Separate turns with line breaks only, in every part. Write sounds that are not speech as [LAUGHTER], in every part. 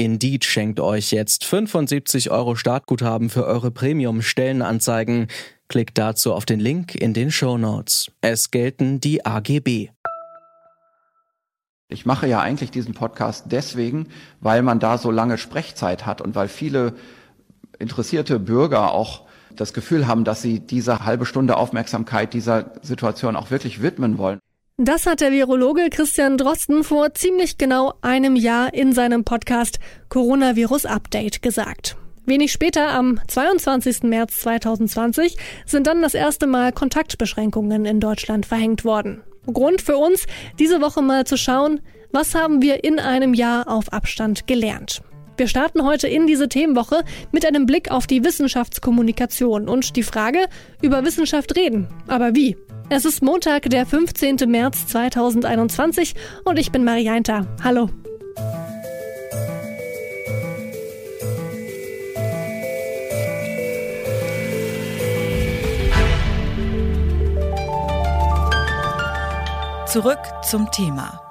Indeed schenkt euch jetzt 75 Euro Startguthaben für eure Premium-Stellenanzeigen. Klickt dazu auf den Link in den Show Notes. Es gelten die AGB.
Ich mache ja eigentlich diesen Podcast deswegen, weil man da so lange Sprechzeit hat und weil viele interessierte Bürger auch das Gefühl haben, dass sie diese halbe Stunde Aufmerksamkeit dieser Situation auch wirklich widmen wollen.
Das hat der Virologe Christian Drosten vor ziemlich genau einem Jahr in seinem Podcast Coronavirus Update gesagt. Wenig später, am 22. März 2020, sind dann das erste Mal Kontaktbeschränkungen in Deutschland verhängt worden. Grund für uns, diese Woche mal zu schauen, was haben wir in einem Jahr auf Abstand gelernt. Wir starten heute in diese Themenwoche mit einem Blick auf die Wissenschaftskommunikation und die Frage, über Wissenschaft reden. Aber wie? Es ist Montag, der 15. März 2021 und ich bin Marianta. Hallo.
Zurück zum Thema.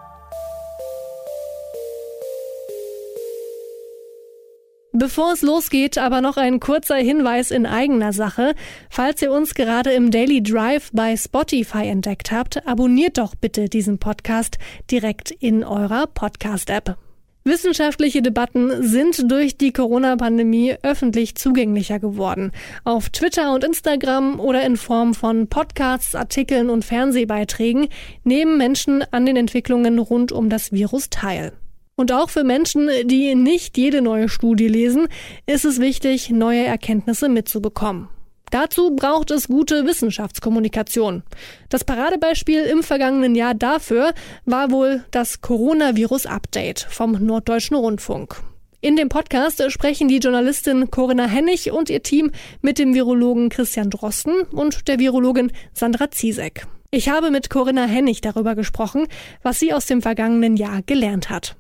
Bevor es losgeht, aber noch ein kurzer Hinweis in eigener Sache. Falls ihr uns gerade im Daily Drive bei Spotify entdeckt habt, abonniert doch bitte diesen Podcast direkt in eurer Podcast-App. Wissenschaftliche Debatten sind durch die Corona-Pandemie öffentlich zugänglicher geworden. Auf Twitter und Instagram oder in Form von Podcasts, Artikeln und Fernsehbeiträgen nehmen Menschen an den Entwicklungen rund um das Virus teil. Und auch für Menschen, die nicht jede neue Studie lesen, ist es wichtig, neue Erkenntnisse mitzubekommen. Dazu braucht es gute Wissenschaftskommunikation. Das Paradebeispiel im vergangenen Jahr dafür war wohl das Coronavirus-Update vom Norddeutschen Rundfunk. In dem Podcast sprechen die Journalistin Corinna Hennig und ihr Team mit dem Virologen Christian Drosten und der Virologin Sandra Ziesek. Ich habe mit Corinna Hennig darüber gesprochen, was sie aus dem vergangenen Jahr gelernt hat.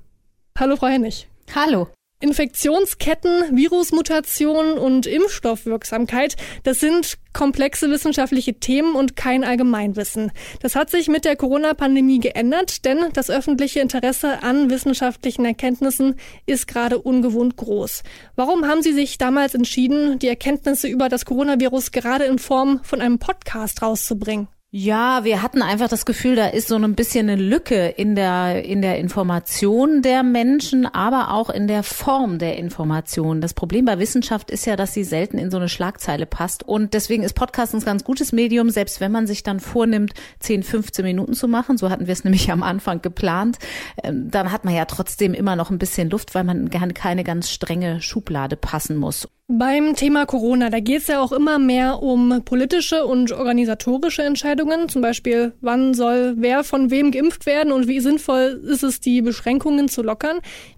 Hallo, Frau Hennig.
Hallo.
Infektionsketten, Virusmutation und Impfstoffwirksamkeit, das sind komplexe wissenschaftliche Themen und kein Allgemeinwissen. Das hat sich mit der Corona-Pandemie geändert, denn das öffentliche Interesse an wissenschaftlichen Erkenntnissen ist gerade ungewohnt groß. Warum haben Sie sich damals entschieden, die Erkenntnisse über das Coronavirus gerade in Form von einem Podcast rauszubringen?
Ja, wir hatten einfach das Gefühl, da ist so ein bisschen eine Lücke in der, in der Information der Menschen, aber auch in der Form der Information. Das Problem bei Wissenschaft ist ja, dass sie selten in so eine Schlagzeile passt. Und deswegen ist Podcast ein ganz gutes Medium, selbst wenn man sich dann vornimmt, 10, 15 Minuten zu machen. So hatten wir es nämlich am Anfang geplant. Ähm, dann hat man ja trotzdem immer noch ein bisschen Luft, weil man keine ganz strenge Schublade passen muss.
Beim Thema Corona, da geht es ja auch immer mehr um politische und organisatorische Entscheidungen, zum Beispiel, wann soll wer von wem geimpft werden und wie sinnvoll ist es, die Beschränkungen zu lockern.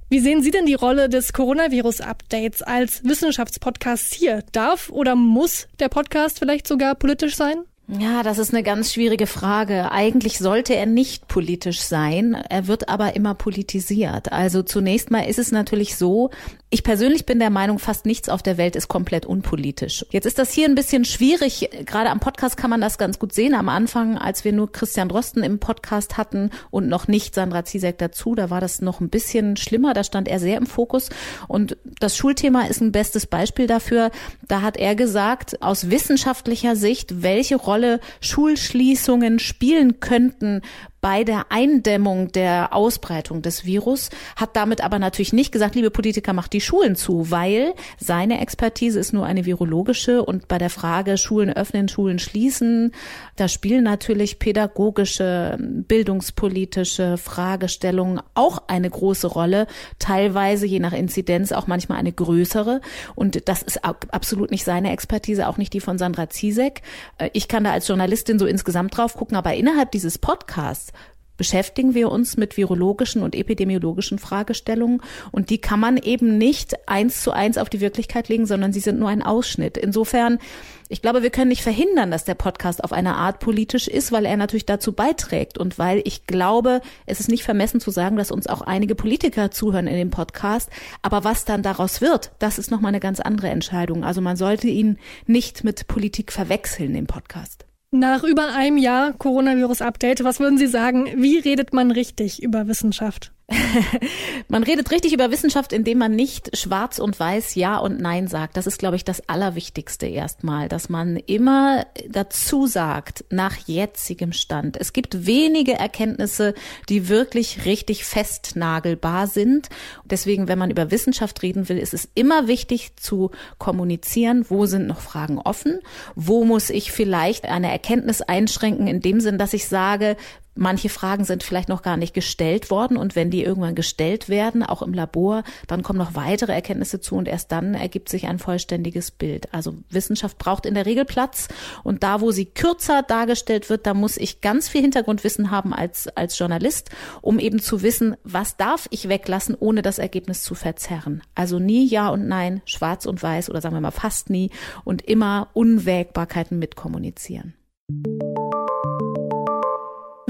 Wie sehen Sie denn die Rolle des Coronavirus-Updates als Wissenschaftspodcast hier? Darf oder muss der Podcast vielleicht sogar politisch sein?
Ja, das ist eine ganz schwierige Frage. Eigentlich sollte er nicht politisch sein. Er wird aber immer politisiert. Also zunächst mal ist es natürlich so, ich persönlich bin der Meinung, fast nichts auf der Welt ist komplett unpolitisch. Jetzt ist das hier ein bisschen schwierig. Gerade am Podcast kann man das ganz gut sehen. Am Anfang, als wir nur Christian Drosten im Podcast hatten und noch nicht Sandra Ziesek dazu, da war das noch ein bisschen schlimmer. Da stand er sehr im Fokus. Und das Schulthema ist ein bestes Beispiel dafür. Da hat er gesagt, aus wissenschaftlicher Sicht, welche Rolle Schulschließungen spielen könnten bei der Eindämmung der Ausbreitung des Virus, hat damit aber natürlich nicht gesagt, liebe Politiker, macht die Schulen zu, weil seine Expertise ist nur eine virologische und bei der Frage Schulen öffnen, Schulen schließen, da spielen natürlich pädagogische, bildungspolitische Fragestellungen auch eine große Rolle, teilweise je nach Inzidenz auch manchmal eine größere und das ist absolut nicht seine Expertise, auch nicht die von Sandra Ziesek. Äh, ich kann da als Journalistin so insgesamt drauf gucken, aber innerhalb dieses Podcasts beschäftigen wir uns mit virologischen und epidemiologischen Fragestellungen und die kann man eben nicht eins zu eins auf die Wirklichkeit legen, sondern sie sind nur ein Ausschnitt. Insofern ich glaube, wir können nicht verhindern, dass der Podcast auf eine Art politisch ist, weil er natürlich dazu beiträgt und weil ich glaube, es ist nicht vermessen zu sagen, dass uns auch einige Politiker zuhören in dem Podcast. Aber was dann daraus wird, das ist nochmal eine ganz andere Entscheidung. Also man sollte ihn nicht mit Politik verwechseln im Podcast.
Nach über einem Jahr Coronavirus-Update, was würden Sie sagen, wie redet man richtig über Wissenschaft? [LAUGHS]
man redet richtig über Wissenschaft, indem man nicht schwarz und weiß Ja und Nein sagt. Das ist, glaube ich, das Allerwichtigste erstmal, dass man immer dazu sagt, nach jetzigem Stand. Es gibt wenige Erkenntnisse, die wirklich richtig festnagelbar sind. Deswegen, wenn man über Wissenschaft reden will, ist es immer wichtig zu kommunizieren, wo sind noch Fragen offen, wo muss ich vielleicht eine Erkenntnis einschränken, in dem Sinn, dass ich sage, Manche Fragen sind vielleicht noch gar nicht gestellt worden und wenn die irgendwann gestellt werden, auch im Labor, dann kommen noch weitere Erkenntnisse zu und erst dann ergibt sich ein vollständiges Bild. Also Wissenschaft braucht in der Regel Platz und da, wo sie kürzer dargestellt wird, da muss ich ganz viel Hintergrundwissen haben als, als Journalist, um eben zu wissen, was darf ich weglassen, ohne das Ergebnis zu verzerren. Also nie Ja und Nein, schwarz und weiß oder sagen wir mal fast nie und immer Unwägbarkeiten mitkommunizieren.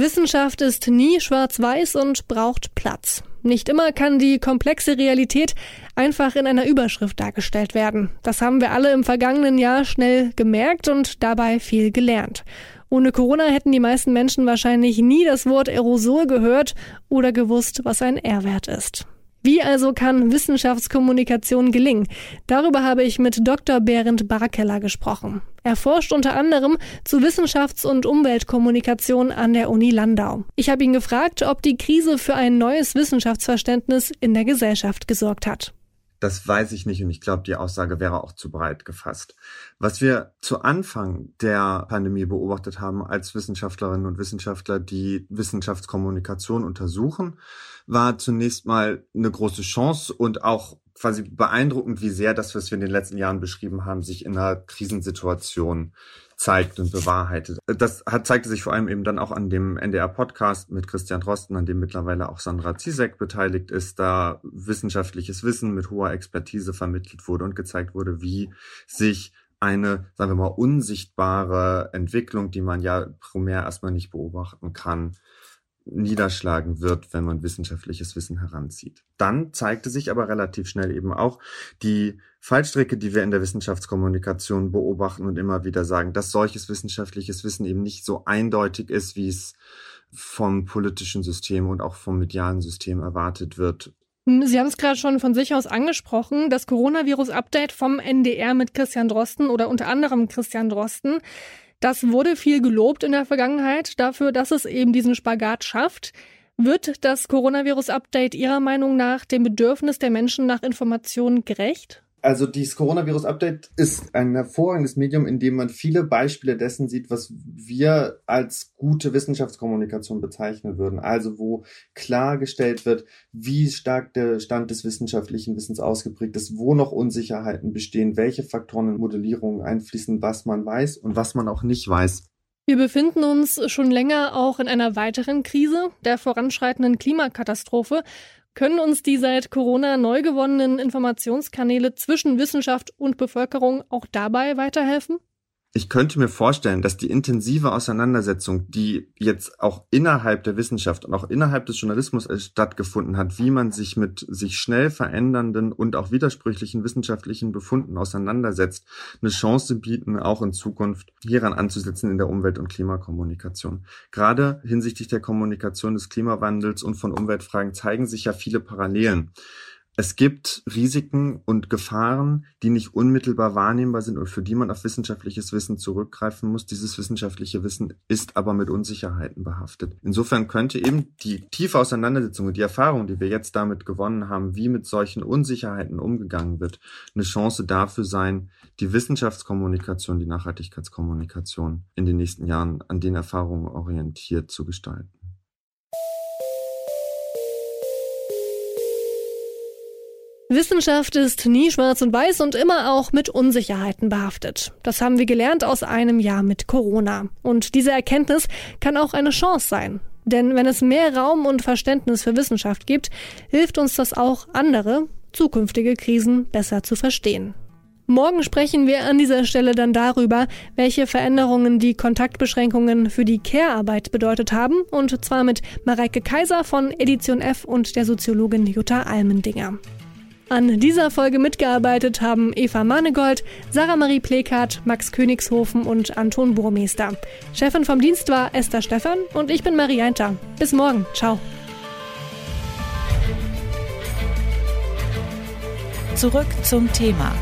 Wissenschaft ist nie schwarz-weiß und braucht Platz. Nicht immer kann die komplexe Realität einfach in einer Überschrift dargestellt werden. Das haben wir alle im vergangenen Jahr schnell gemerkt und dabei viel gelernt. Ohne Corona hätten die meisten Menschen wahrscheinlich nie das Wort Aerosol gehört oder gewusst, was ein R-Wert ist. Wie also kann Wissenschaftskommunikation gelingen? Darüber habe ich mit Dr. Berend Barkeller gesprochen. Er forscht unter anderem zu Wissenschafts- und Umweltkommunikation an der Uni Landau. Ich habe ihn gefragt, ob die Krise für ein neues Wissenschaftsverständnis in der Gesellschaft gesorgt hat.
Das weiß ich nicht und ich glaube, die Aussage wäre auch zu breit gefasst. Was wir zu Anfang der Pandemie beobachtet haben als Wissenschaftlerinnen und Wissenschaftler, die Wissenschaftskommunikation untersuchen, war zunächst mal eine große Chance und auch quasi beeindruckend, wie sehr das, was wir in den letzten Jahren beschrieben haben, sich in einer Krisensituation zeigt und bewahrheitet. Das hat, zeigte sich vor allem eben dann auch an dem NDR-Podcast mit Christian Drosten, an dem mittlerweile auch Sandra Zizek beteiligt ist, da wissenschaftliches Wissen mit hoher Expertise vermittelt wurde und gezeigt wurde, wie sich eine, sagen wir mal, unsichtbare Entwicklung, die man ja primär erstmal nicht beobachten kann, niederschlagen wird, wenn man wissenschaftliches Wissen heranzieht. Dann zeigte sich aber relativ schnell eben auch die Fallstrecke, die wir in der Wissenschaftskommunikation beobachten und immer wieder sagen, dass solches wissenschaftliches Wissen eben nicht so eindeutig ist, wie es vom politischen System und auch vom medialen System erwartet wird.
Sie haben es gerade schon von sich aus angesprochen, das Coronavirus-Update vom NDR mit Christian Drosten oder unter anderem Christian Drosten. Das wurde viel gelobt in der Vergangenheit dafür, dass es eben diesen Spagat schafft. Wird das Coronavirus-Update Ihrer Meinung nach dem Bedürfnis der Menschen nach Informationen gerecht?
Also dieses Coronavirus-Update ist ein hervorragendes Medium, in dem man viele Beispiele dessen sieht, was wir als gute Wissenschaftskommunikation bezeichnen würden. Also wo klargestellt wird, wie stark der Stand des wissenschaftlichen Wissens ausgeprägt ist, wo noch Unsicherheiten bestehen, welche Faktoren in Modellierungen einfließen, was man weiß und was man auch nicht weiß.
Wir befinden uns schon länger auch in einer weiteren Krise, der voranschreitenden Klimakatastrophe. Können uns die seit Corona neu gewonnenen Informationskanäle zwischen Wissenschaft und Bevölkerung auch dabei weiterhelfen?
Ich könnte mir vorstellen, dass die intensive Auseinandersetzung, die jetzt auch innerhalb der Wissenschaft und auch innerhalb des Journalismus stattgefunden hat, wie man sich mit sich schnell verändernden und auch widersprüchlichen wissenschaftlichen Befunden auseinandersetzt, eine Chance bieten, auch in Zukunft hieran anzusetzen in der Umwelt- und Klimakommunikation. Gerade hinsichtlich der Kommunikation des Klimawandels und von Umweltfragen zeigen sich ja viele Parallelen. Es gibt Risiken und Gefahren, die nicht unmittelbar wahrnehmbar sind und für die man auf wissenschaftliches Wissen zurückgreifen muss. Dieses wissenschaftliche Wissen ist aber mit Unsicherheiten behaftet. Insofern könnte eben die tiefe Auseinandersetzung und die Erfahrung, die wir jetzt damit gewonnen haben, wie mit solchen Unsicherheiten umgegangen wird, eine Chance dafür sein, die Wissenschaftskommunikation, die Nachhaltigkeitskommunikation in den nächsten Jahren an den Erfahrungen orientiert zu gestalten.
Wissenschaft ist nie schwarz und weiß und immer auch mit Unsicherheiten behaftet. Das haben wir gelernt aus einem Jahr mit Corona. Und diese Erkenntnis kann auch eine Chance sein. Denn wenn es mehr Raum und Verständnis für Wissenschaft gibt, hilft uns das auch, andere, zukünftige Krisen besser zu verstehen. Morgen sprechen wir an dieser Stelle dann darüber, welche Veränderungen die Kontaktbeschränkungen für die Care-Arbeit bedeutet haben, und zwar mit Mareike Kaiser von Edition F und der Soziologin Jutta Almendinger. An dieser Folge mitgearbeitet haben Eva Manegold, Sarah Marie Plekat, Max Königshofen und Anton Burmeister. Chefin vom Dienst war Esther Stephan und ich bin Marie Einter. Bis morgen. Ciao.
Zurück zum Thema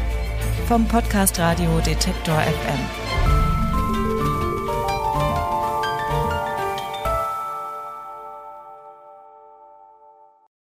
vom Podcast Radio Detektor FM.